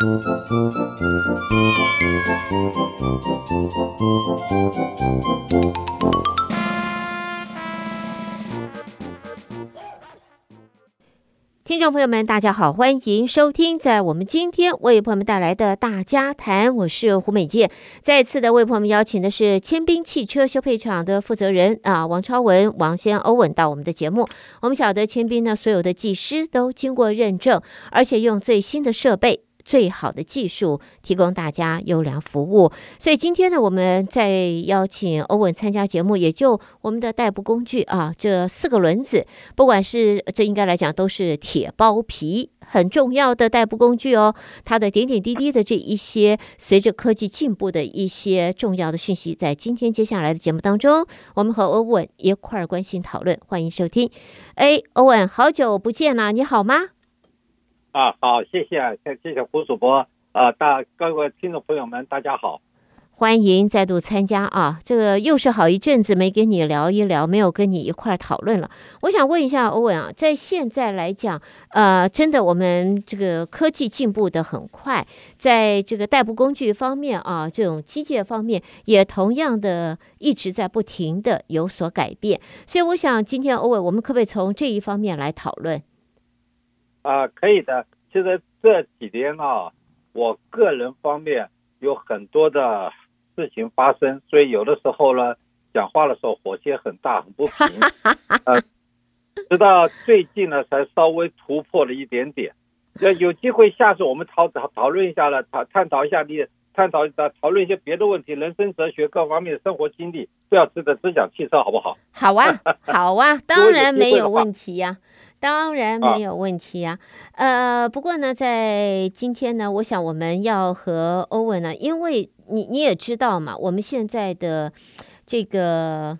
听众朋友们，大家好，欢迎收听在我们今天为朋友们带来的大家谈，我是胡美健。再次的为朋友们邀请的是千兵汽车修配厂的负责人啊，王超文、王先欧文到我们的节目。我们晓得千兵呢，所有的技师都经过认证，而且用最新的设备。最好的技术提供大家优良服务，所以今天呢，我们再邀请欧文参加节目，也就我们的代步工具啊，这四个轮子，不管是这应该来讲都是铁包皮，很重要的代步工具哦。它的点点滴滴的这一些，随着科技进步的一些重要的讯息，在今天接下来的节目当中，我们和欧文一块儿关心讨论，欢迎收听。哎，欧文，好久不见了，你好吗？啊，好，谢谢，谢谢胡主播，啊，大各位听众朋友们，大家好，欢迎再度参加啊，这个又是好一阵子没跟你聊一聊，没有跟你一块儿讨论了。我想问一下欧文啊，在现在来讲，呃，真的我们这个科技进步得很快，在这个代步工具方面啊，这种机械方面也同样的一直在不停的有所改变，所以我想今天欧文，我们可不可以从这一方面来讨论？啊，可以的。其实这几天啊，我个人方面有很多的事情发生，所以有的时候呢，讲话的时候火气很大，很不平。呃，直到最近呢，才稍微突破了一点点。要有机会，下次我们讨讨讨论一下了，讨探讨一下你探讨讨讨论一些别的问题，人生哲学各方面的生活经历，不要只的只讲汽车，好不好？好啊，好啊，当然没有问题呀。当然没有问题啊，呃，不过呢，在今天呢，我想我们要和欧文呢，因为你你也知道嘛，我们现在的这个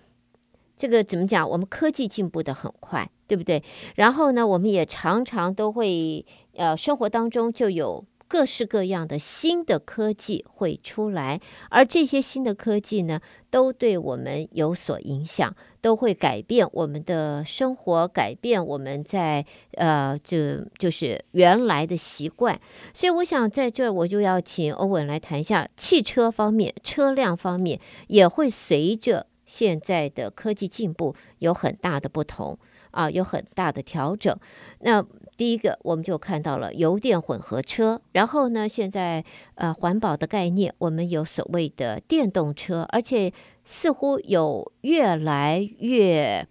这个怎么讲？我们科技进步的很快，对不对？然后呢，我们也常常都会呃，生活当中就有。各式各样的新的科技会出来，而这些新的科技呢，都对我们有所影响，都会改变我们的生活，改变我们在呃，就就是原来的习惯。所以，我想在这儿我就要请欧文来谈一下汽车方面、车辆方面，也会随着现在的科技进步有很大的不同啊，有很大的调整。那第一个，我们就看到了油电混合车，然后呢，现在呃环保的概念，我们有所谓的电动车，而且似乎有越来越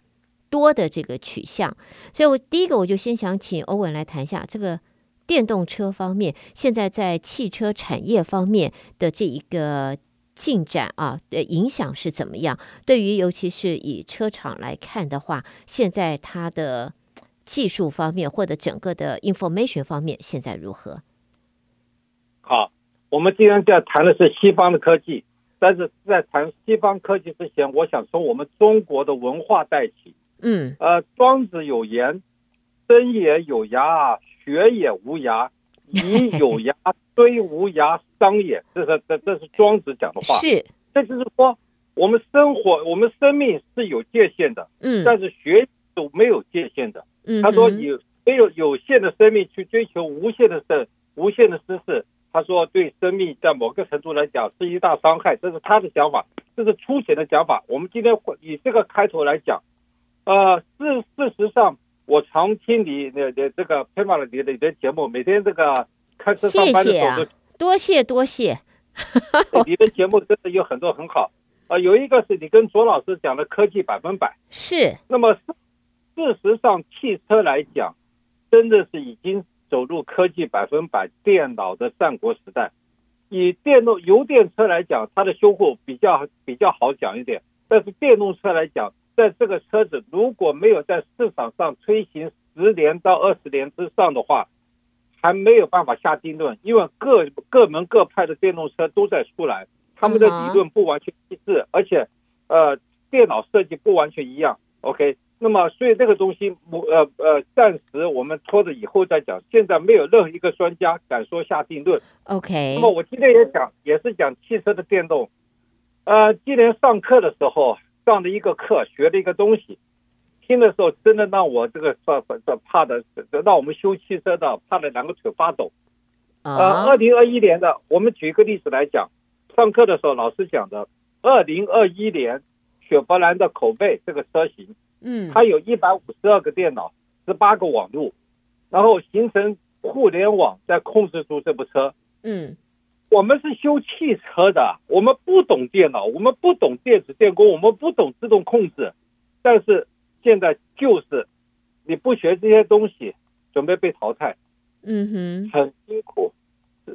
多的这个取向。所以，我第一个我就先想请欧文来谈一下这个电动车方面，现在在汽车产业方面的这一个进展啊的影响是怎么样？对于尤其是以车厂来看的话，现在它的。技术方面或者整个的 information 方面现在如何？好，我们今天在谈的是西方的科技，但是在谈西方科技之前，我想从我们中国的文化带起。嗯，呃，庄子有言：“生也有涯，学也无涯，以有涯 虽无涯，伤也。”这是这这是庄子讲的话。是，这就是说，我们生活，我们生命是有界限的。嗯，但是学都没有。他说：“有没有有限的生命去追求无限的生无限的知识？他说对生命在某个程度来讲是一大伤害，这是他的想法，这是粗浅的讲法。我们今天以这个开头来讲，呃，事事实上，我常听你的的这个佩玛你的你的节目，每天这个开车上班的时候都，多谢多谢。你的节目真的有很多很好啊，呃，有一个是你跟卓老师讲的科技百分百，是那么。”事实上，汽车来讲，真的是已经走入科技百分百、电脑的战国时代。以电动油电车来讲，它的修护比较比较好讲一点。但是电动车来讲，在这个车子如果没有在市场上推行十年到二十年之上的话，还没有办法下定论，因为各各门各派的电动车都在出来，他们的理论不完全一致，而且呃电脑设计不完全一样。OK，那么所以这个东西，我呃呃，暂时我们拖着以后再讲。现在没有任何一个专家敢说下定论。OK，那么我今天也讲，也是讲汽车的电动。呃，今年上课的时候上的一个课，学了一个东西。听的时候，真的让我这个怕怕怕的，让我们修汽车的怕的两个腿发抖。呃，二零二一年的，我们举一个例子来讲，上课的时候老师讲的，二零二一年雪佛兰的口碑这个车型，嗯，它有一百五十二个电脑，十八个网路，然后形成互联网在控制住这部车。嗯，我们是修汽车的，我们不懂电脑，我们不懂电子电工，我们不懂自动控制，但是。现在就是你不学这些东西，准备被淘汰。嗯哼，很辛苦。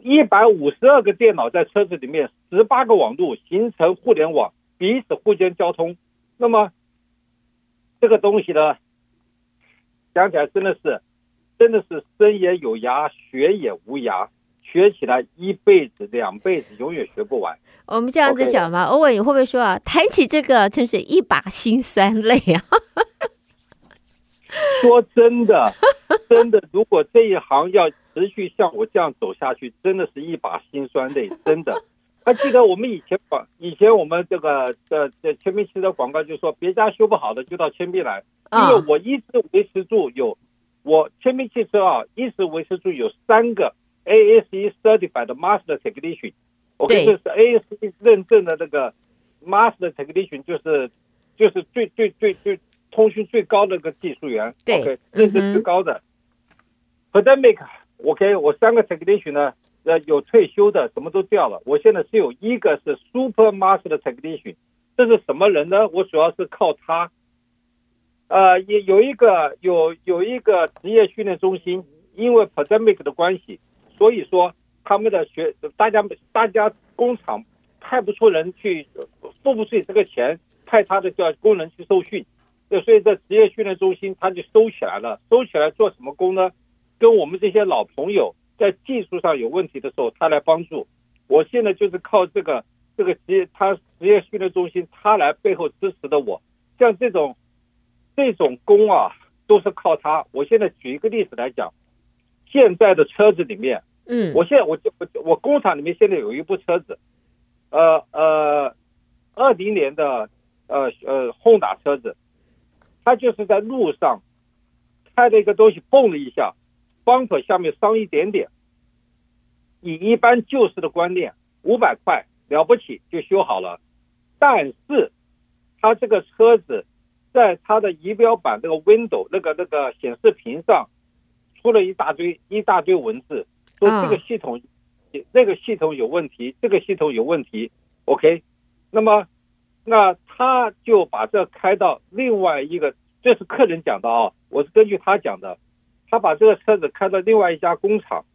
一百五十二个电脑在车子里面，十八个网路形成互联网，彼此互相交通。那么这个东西呢，讲起来真的是，真的是生也有涯，学也无涯。学起来一辈子、两辈子，永远学不完。我们这样子讲嘛，欧文，你会不会说啊？谈起这个，真是一把辛酸泪啊！说真的，真的，如果这一行要持续像我这样走下去，真的是一把辛酸泪，真的。还记得我们以前广，以前我们这个呃这千兵汽车广告就说，别家修不好的就到千兵来，因为我一直维持住有我千兵汽车啊，一直维持住有三个。ASE Certified Master Technician，OK，这是 ASE 认证的那个 Master Technician，就是就是最最最最通讯最高的一个技术员，OK，认证最高的。Pandemic，OK，我三个 Technician 呢，呃，有退休的，什么都掉了。我现在只有一个是 Super Master Technician，这是什么人呢？我主要是靠他，呃，也有一个有有一个职业训练中心，因为 Pandemic 的关系。所以说，他们的学大家大家工厂派不出人去，付不出这个钱，派他的叫工人去受训。所以这职业训练中心他就收起来了。收起来做什么工呢？跟我们这些老朋友在技术上有问题的时候，他来帮助。我现在就是靠这个这个职业他职业训练中心，他来背后支持的我。像这种这种工啊，都是靠他。我现在举一个例子来讲。现在的车子里面，嗯，我现在我就我我工厂里面现在有一部车子，呃呃，二零年的呃呃轰打车子，它就是在路上开了一个东西蹦了一下，bumper 下面伤一点点，以一般旧式的观念，五百块了不起就修好了，但是他这个车子在他的仪表板那个 window 那个那个显示屏上。出了一大堆一大堆文字，说这个系统，那个系统有问题，这个系统有问题。OK，那么，那他就把这开到另外一个，这是客人讲的啊，我是根据他讲的，他把这个车子开到另外一家工厂，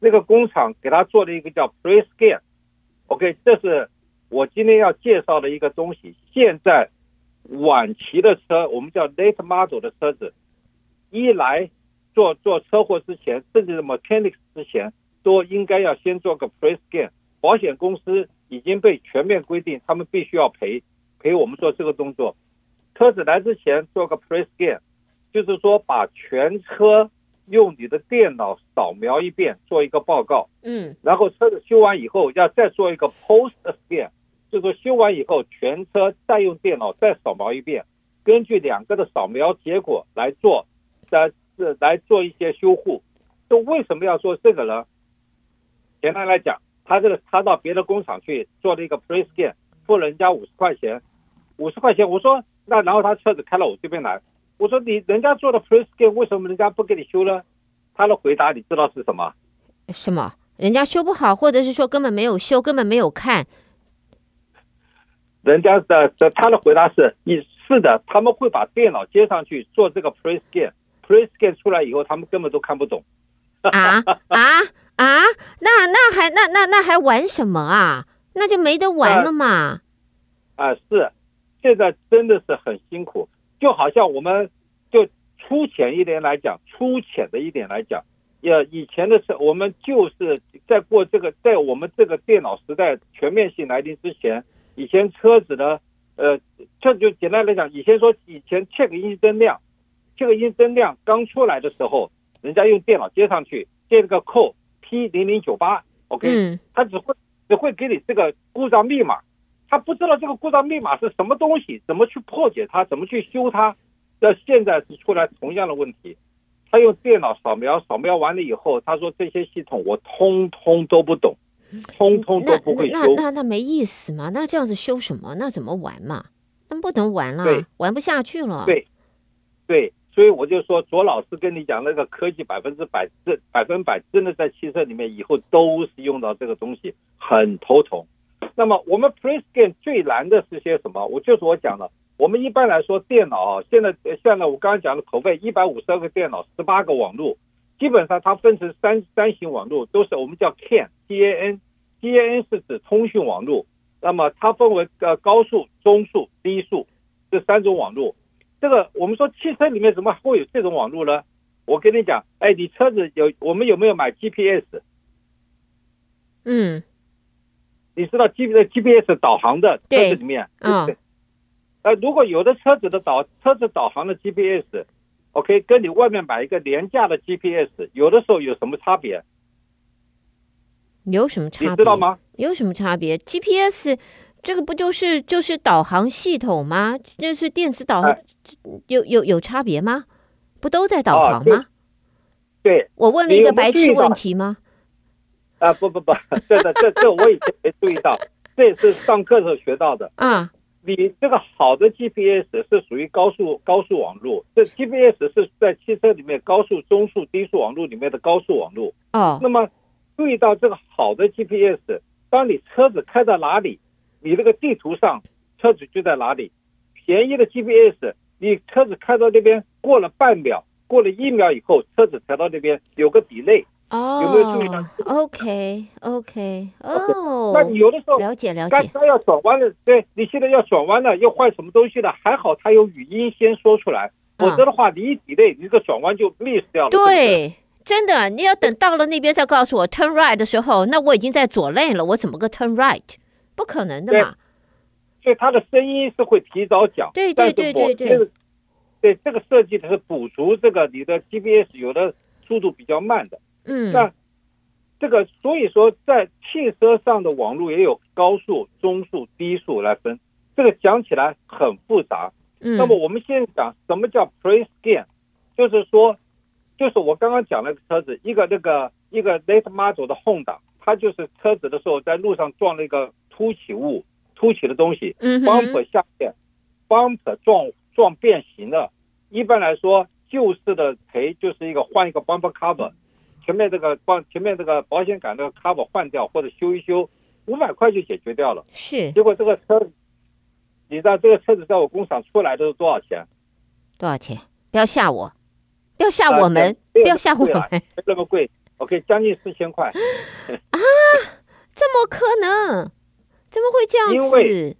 那个工厂给他做了一个叫 Pre-Scan。OK，这是我今天要介绍的一个东西。现在晚期的车，我们叫 Late Model 的车子，一来。做做车祸之前，甚至 mechanics 之前，都应该要先做个 pre-scan。保险公司已经被全面规定，他们必须要赔赔我们做这个动作。车子来之前做个 pre-scan，就是说把全车用你的电脑扫描一遍，做一个报告。嗯，然后车子修完以后要再做一个 post-scan，就是说修完以后全车再用电脑再扫描一遍，根据两个的扫描结果来做来。是来做一些修护，就为什么要做这个呢？简单来讲，他这个他到别的工厂去做了一个 pre-scan，付了人家五十块钱，五十块钱。我说那然后他车子开到我这边来，我说你人家做的 pre-scan 为什么人家不给你修呢？他的回答你知道是什么？什么？人家修不好，或者是说根本没有修，根本没有看。人家的的他的回答是：你是的，他们会把电脑接上去做这个 pre-scan。Pre-scan 出来以后，他们根本都看不懂。啊 啊啊！那那还那那那还玩什么啊？那就没得玩了嘛。啊，是，现在真的是很辛苦。就好像我们就粗浅一点来讲，粗浅的一点来讲，呃，以前的车，我们就是在过这个，在我们这个电脑时代全面性来临之前，以前车子呢，呃，这就简单来讲，以前说以前 check 阴灯量，check 阴灯量刚出来的时候，人家用电脑接上去，接了个 code P 零零九八，OK，它只会只会给你这个故障密码，他不知道这个故障密码是什么东西，怎么去破解它，怎么去修它。那现在是出来同样的问题。他用电脑扫描，扫描完了以后，他说这些系统我通通都不懂，通通都不会修。那那那，那没意思嘛？那这样子修什么？那怎么玩嘛？那不能玩了，玩不下去了。对，对，所以我就说，左老师跟你讲那个科技百分之百真，百分百真的在汽车里面以后都是用到这个东西，很头疼。那么我们 Pre-scan 最难的是些什么？我就是我讲的。我们一般来说，电脑啊，现在现在我刚刚讲的口费一百五十二个电脑，十八个网络，基本上它分成三三型网络，都是我们叫 CAN，C A N，C A N 是指通讯网络。那么它分为呃高速、中速、低速这三种网络。这个我们说汽车里面怎么会有这种网络呢？我跟你讲，哎，你车子有我们有没有买 GPS？嗯，你知道 G GPS 导航的车子里面，嗯。呃，如果有的车子的导车子导航的 GPS，OK，跟你外面买一个廉价的 GPS，有的时候有什么差别？有什么差别？你知道吗？有什么差别？GPS 这个不就是就是导航系统吗？这是电子导航，哎、有有有差别吗？不都在导航吗？对我问了一个白痴问题吗？啊，不不不，这的这这我以前没注意到，这也是上课时候学到的。嗯。你这个好的 GPS 是属于高速高速网络，这 GPS 是在汽车里面高速、中速、低速网络里面的高速网络。哦，那么注意到这个好的 GPS，当你车子开到哪里，你这个地图上车子就在哪里。便宜的 GPS，你车子开到那边过了半秒，过了一秒以后，车子才到那边有个 delay。哦，有没有注意到？OK OK，哦，那你有的时候了解了解，刚要转弯了，对，你现在要转弯了，要换什么东西了？还好他有语音先说出来，否则的话你一 delay，你这个转弯就 miss 掉了。对，真的，你要等到了那边再告诉我 turn right 的时候，那我已经在左 lane 了，我怎么个 turn right？不可能的嘛。所以他的声音是会提早讲，对对对对对。对，这个设计它是补足这个你的 GPS 有的速度比较慢的。嗯，那这个所以说，在汽车上的网络也有高速、中速、低速来分，这个讲起来很复杂。嗯，那么我们先讲什么叫 Pre-scan，就是说，就是我刚刚讲那个车子，一个那个一个 late model 的 Honda，它就是车子的时候在路上撞了一个凸起物、凸起的东西，嗯，bumper 下面，bumper 撞撞变形了。一般来说，旧式的赔就是一个换一个 bumper cover。前面这个帮前面这个保险杆那个 cover 换掉或者修一修，五百块就解决掉了。是，结果这个车，你知道这个车子在我工厂出来都是多少钱？多少钱？不要吓我，不要吓我们，不要吓我们。没那么贵，OK，将近四千块。啊，怎么可能？怎么会这样子？因为，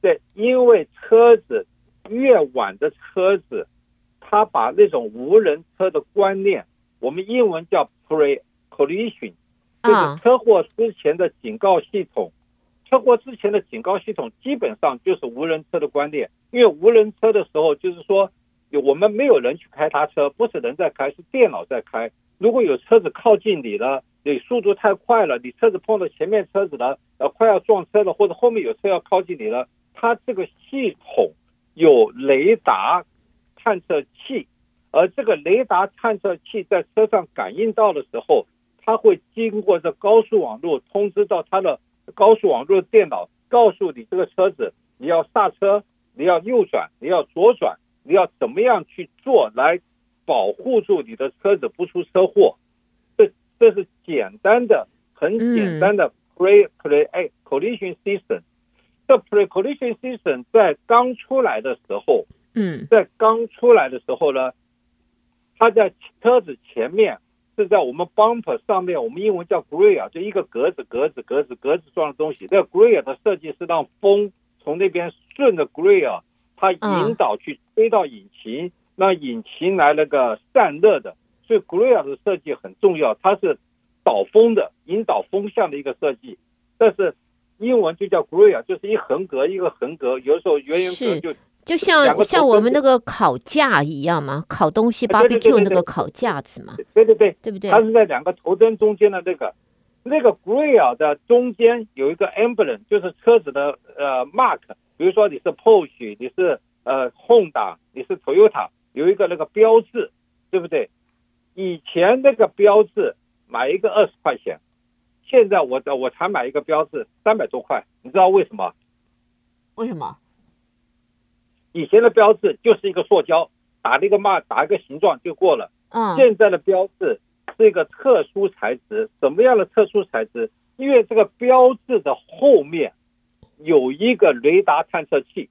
对，因为车子越晚的车子，他把那种无人车的观念。我们英文叫 pre-collision，就是车祸之前的警告系统。车祸之前的警告系统基本上就是无人车的观念，因为无人车的时候，就是说有我们没有人去开他车，不是人在开，是电脑在开。如果有车子靠近你了，你速度太快了，你车子碰到前面车子了，呃，快要撞车了，或者后面有车要靠近你了，它这个系统有雷达探测器。而这个雷达探测器在车上感应到的时候，它会经过这高速网络通知到它的高速网络的电脑，告诉你这个车子你要刹车，你要右转，你要左转，你要怎么样去做来保护住你的车子不出车祸。这这是简单的、很简单的 pre pre a collision system。这 pre collision system 在刚出来的时候，嗯，在刚出来的时候呢。它在车子前面是在我们 bumper 上面，我们英文叫 grille，就一个格子、格子、格子、格子状的东西。这个 grille 的设计是让风从那边顺着 grille，它引导去吹到引擎，让引擎来那个散热的。所以 Glare 的设计很重要，它是导风的，引导风向的一个设计。但是英文就叫 Glare，就是一横格一个横格，有时候圆圆格就就像像我们那个烤架一样嘛，烤东西 barbecue 那个烤架子嘛。对对对，对不对？它是在两个头灯中间的那个那个 grill 的中间有一个 emblem，就是车子的呃 mark。比如说你是 Porsche，你是呃 Honda，你是 Toyota，有一个那个标志，对不对？以前那个标志买一个二十块钱，现在我我才买一个标志三百多块，你知道为什么？为什么？以前的标志就是一个塑胶，打了一个码，打一个形状就过了。嗯。现在的标志是一个特殊材质，什么样的特殊材质？因为这个标志的后面。有一个雷达探测器，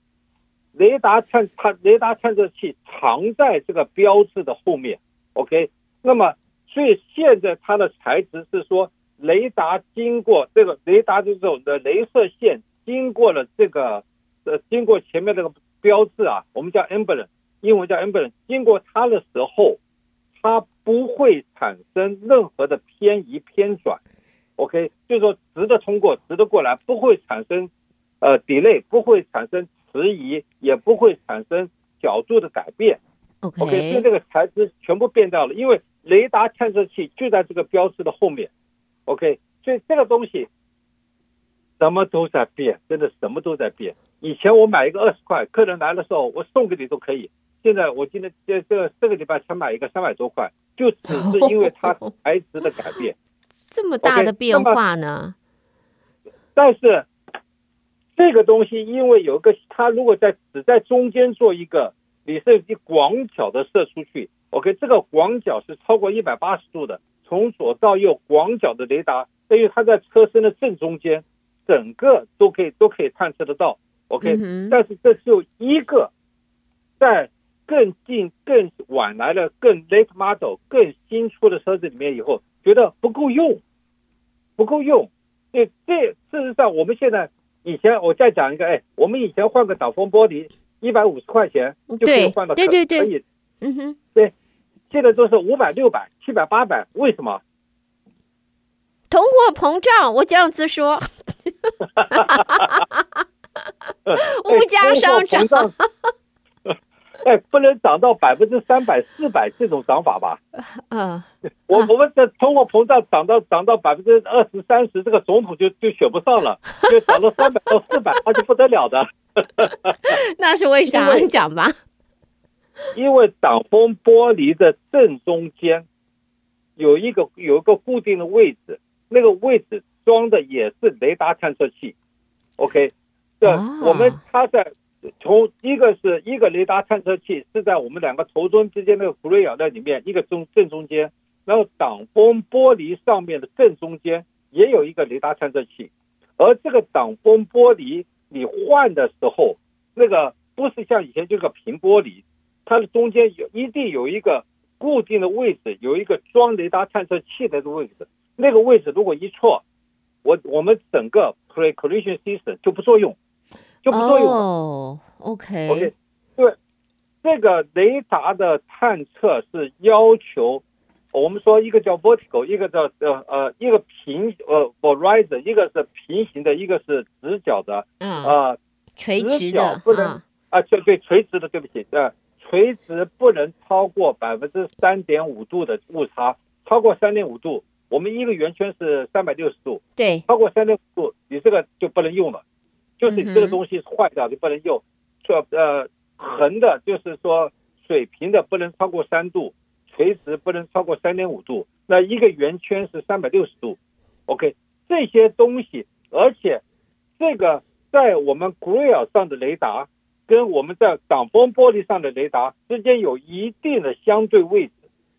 雷达探它雷达探测器藏在这个标志的后面，OK。那么，所以现在它的材质是说，雷达经过这个雷达的这种的镭射线经过了这个呃经过前面这个标志啊，我们叫 emblem，英文叫 emblem，经过它的时候，它不会产生任何的偏移偏转，OK，就是说直的通过，直的过来，不会产生。呃，delay 不会产生迟疑，也不会产生角度的改变。OK，所以这个材质全部变掉了，因为雷达探测器就在这个标志的后面。OK，所以这个东西什么都在变，真的什么都在变。以前我买一个二十块，客人来的时候我送给你都可以。现在我今天这这个这个礼拜才买一个三百多块，就只是因为它材质的改变。这么大的变化呢？Okay, 但是。这个东西因为有个，它如果在只在中间做一个，你是以广角的射出去，OK，这个广角是超过一百八十度的，从左到右广角的雷达，等于它在车身的正中间，整个都可以都可以探测得到，OK，但是这只有一个，在更近更晚来的更 late model 更新出的车子里面以后，觉得不够用，不够用，这，这事实上我们现在。以前我再讲一个，哎，我们以前换个挡风玻璃一百五十块钱就可以换到可以，对对。对，嗯哼，对，现在都是五百、六百、七百、八百，为什么？通货膨胀，我这样子说，物价上涨。哎，不能涨到百分之三百、四百这种涨法吧？嗯，我我们的通货膨胀涨到涨到百分之二十、三十，这个总统就就选不上了，就涨到三百到四百，那就不得了的。那是为啥？你讲吧。因为挡风玻璃的正中间有一个有一个固定的位置，那个位置装的也是雷达探测器。OK，对，我们它在。从一个是一个雷达探测器是在我们两个头灯之间那个 Glare 在里面，一个中正中间，然后挡风玻璃上面的正中间也有一个雷达探测器，而这个挡风玻璃你换的时候，那个不是像以前这个平玻璃，它的中间有一定有一个固定的位置，有一个装雷达探测器的位置，那个位置如果一错，我我们整个 Pre-collision system 就不作用。就不作用哦、oh,，OK OK，对，这个雷达的探测是要求我们说一个叫 vertical，一个叫呃呃一个平呃 horizon，一个是平行的，一个是直角的，嗯、uh, 呃，垂直的不能啊，对、uh, 对，垂直的，对不起，呃，垂直不能超过百分之三点五度的误差，超过三点五度，我们一个圆圈是三百六十度，对，超过三点五度，你这个就不能用了。就是你这个东西坏掉就不能用，说呃横的，就是说水平的不能超过三度，垂直不能超过三点五度，那一个圆圈是三百六十度，OK，这些东西，而且这个在我们 Glare 上的雷达跟我们在挡风玻璃上的雷达之间有一定的相对位置，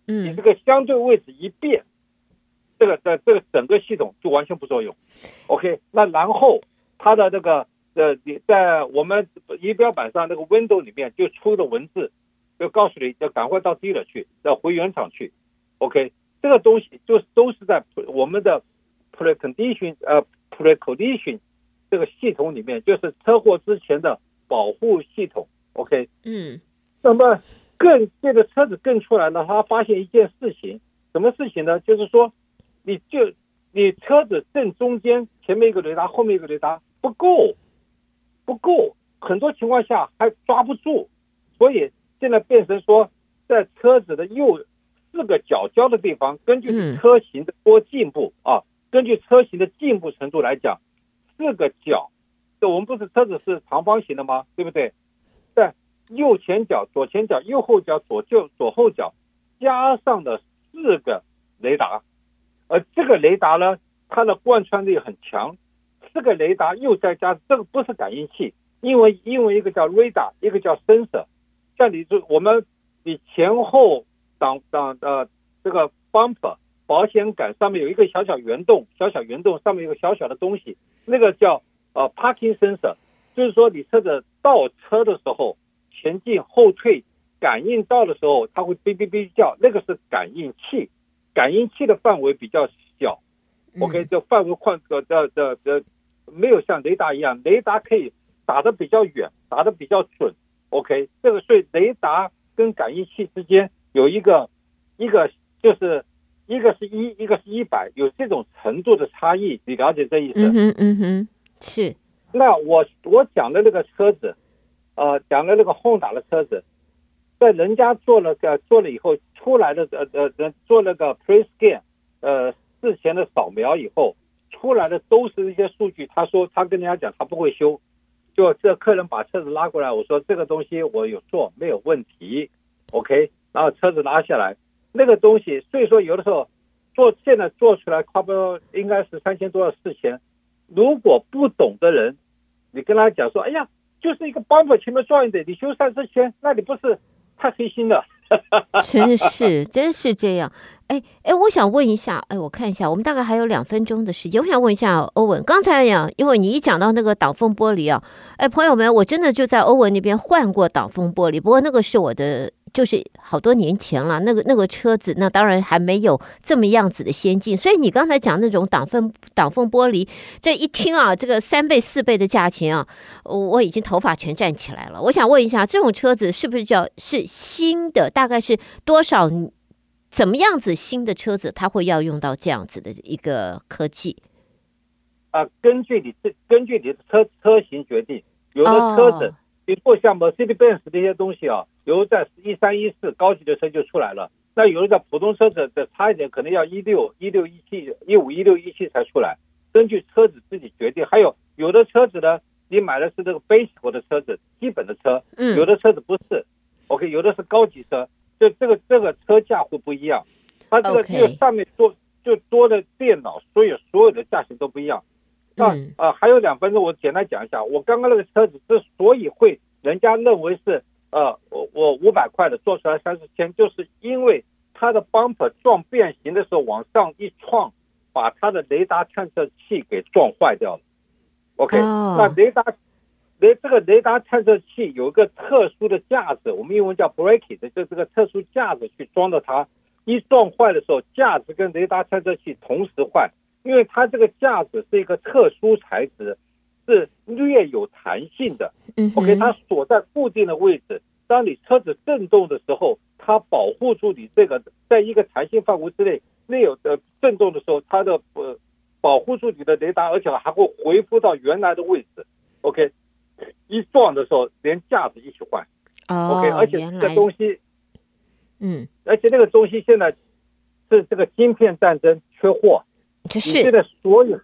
嗯，你这个相对位置一变，这个在这个整个系统就完全不作用，OK，那然后它的这个。呃，你在我们仪表板上那个 window 里面就出了文字，就告诉你要赶快到 dealer 去，要回原厂去。OK，这个东西就是都是在我们的 precondition 呃，pre-condition 这个系统里面，就是车祸之前的保护系统。OK，嗯，那么更这个车子更出来呢，他发现一件事情，什么事情呢？就是说，你就你车子正中间前面一个雷达，后面一个雷达不够，不够，很多情况下还抓不住，所以现在变成说，在车子的右四个角角的地方，根据车型的多进步啊，根据车型的进步程度来讲，四个角，这我们不是车子是长方形的吗？对不对？在右前角、左前角、右后角、左右左后角，加上的四个雷达，而这个雷达呢，它的贯穿力很强。四个雷达又再加，这个不是感应器，因为因为一个叫 radar，一个叫 sensor。像你这我们你前后挡挡的这个 bumper 保险杆上面有一个小小圆洞，小小圆洞上面有个小小的东西，那个叫呃 parking sensor，就是说你车子倒车的时候。前进后退，感应到的时候，它会哔哔哔叫，那个是感应器。感应器的范围比较小，OK，这范围宽的的的的，没有像雷达一样，雷达可以打得比较远，打得比较准，OK，这个所以雷达跟感应器之间有一个一个就是一个是一，一个是一百，有这种程度的差异，你了解这意思？嗯哼，嗯哼，是。那我我讲的那个车子。呃，讲的那个 Honda 的车子，在人家做了个做了以后出来的呃呃做了个 pre scan，呃事前的扫描以后出来的都是一些数据。他说他跟人家讲他不会修，就这客人把车子拉过来，我说这个东西我有做没有问题，OK，然后车子拉下来，那个东西所以说有的时候做现在做出来差不多应该是三千多到四千，如果不懂的人，你跟他讲说，哎呀。就是一个钢板前面撞一点，你修三四千，那你不是太黑心了？真是，真是这样。哎哎，我想问一下，哎，我看一下，我们大概还有两分钟的时间，我想问一下欧文，刚才呀，因为你一讲到那个挡风玻璃啊，哎，朋友们，我真的就在欧文那边换过挡风玻璃，不过那个是我的。就是好多年前了，那个那个车子，那当然还没有这么样子的先进。所以你刚才讲那种挡风挡风玻璃，这一听啊，这个三倍四倍的价钱啊，我已经头发全站起来了。我想问一下，这种车子是不是叫是新的？大概是多少？怎么样子新的车子，它会要用到这样子的一个科技？啊，根据你这根据你的车车型决定，有的车子。哦比如像 Mercedes-Benz 这些东西啊，有的在一三一四高级的车就出来了，那有的在普通车子的差一点，可能要一六一六一七一五一六一七才出来。根据车子自己决定，还有有的车子呢，你买的是这个 basic 的车子，基本的车，有的车子不是，OK，有的是高级车，这这个这个车价会不一样，它这个这个上面多就多的电脑，所以所有的价钱都不一样。啊啊，还有两分钟，我简单讲一下。我刚刚那个车子之所以会人家认为是呃，我我五百块的做出来三四千，就是因为它的 bumper 撞变形的时候往上一撞，把它的雷达探测器给撞坏掉了。OK，那雷达雷这个雷达探测器有一个特殊的架子，我们英文叫 bracket，就这个特殊架子去装的它，一撞坏的时候，架子跟雷达探测器同时坏。因为它这个架子是一个特殊材质，是略有弹性的。OK，它锁在固定的位置。当你车子震动的时候，它保护住你这个在一个弹性范围之内略有的震动的时候，它的呃保护住你的雷达，而且还会恢复到原来的位置。OK，一撞的时候连架子一起换。OK，而且这个东西，嗯，而且那个东西现在是这个芯片战争缺货。你现在所有，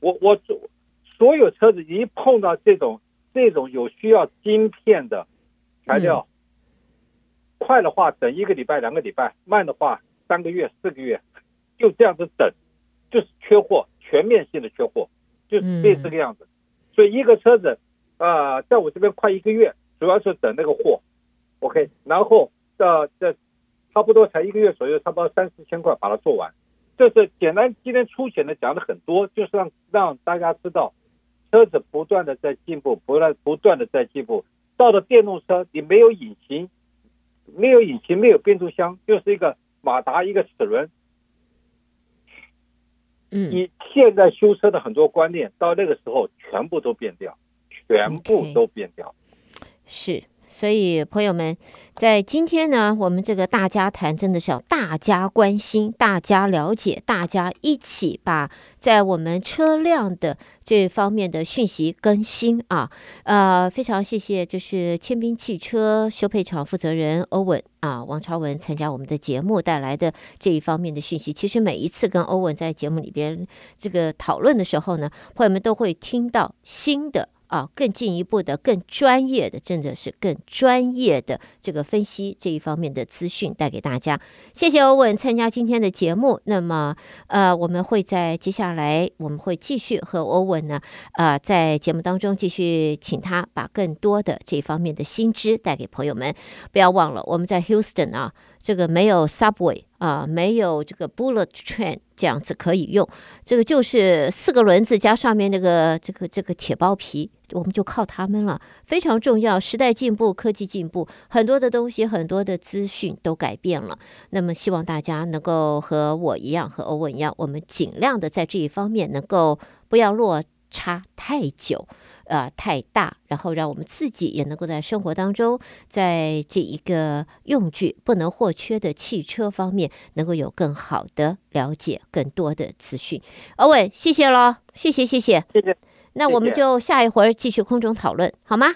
我我所有车子一碰到这种这种有需要晶片的材料，快的话等一个礼拜两个礼拜，慢的话三个月四个月，就这样子等，就是缺货，全面性的缺货，就是这这个样子。所以一个车子啊，在我这边快一个月，主要是等那个货，OK，然后这这差不多才一个月左右，差不多三四千块把它做完。这是简单，今天粗浅的讲的很多，就是让让大家知道，车子不断的在进步，不断不断的在进步。到了电动车，你没有引擎，没有引擎，没有变速箱，就是一个马达，一个齿轮。嗯，你现在修车的很多观念，到那个时候全部都变掉，全部都变掉。Okay. 是。所以朋友们，在今天呢，我们这个大家谈真的是要大家关心、大家了解、大家一起把在我们车辆的这方面的讯息更新啊。呃，非常谢谢，就是千兵汽车修配厂负责人欧文啊，王朝文参加我们的节目带来的这一方面的讯息。其实每一次跟欧文在节目里边这个讨论的时候呢，朋友们都会听到新的。啊，更进一步的、更专业的，真的是更专业的这个分析这一方面的资讯带给大家。谢谢欧文参加今天的节目。那么，呃，我们会在接下来，我们会继续和欧文呢，呃，在节目当中继续请他把更多的这一方面的新知带给朋友们。不要忘了，我们在 Houston 啊。这个没有 subway 啊，没有这个 bullet train 这样子可以用，这个就是四个轮子加上面那个这个这个铁包皮，我们就靠他们了，非常重要。时代进步，科技进步，很多的东西，很多的资讯都改变了。那么希望大家能够和我一样，和欧文一样，我们尽量的在这一方面能够不要落差太久。呃，太大，然后让我们自己也能够在生活当中，在这一个用具不能或缺的汽车方面，能够有更好的了解，更多的资讯。欧文，谢谢了，谢谢，谢谢，谢谢。那我们就下一回继续空中讨论，好吗？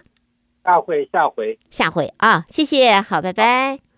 下回，下回，下回啊，谢谢，好，拜拜。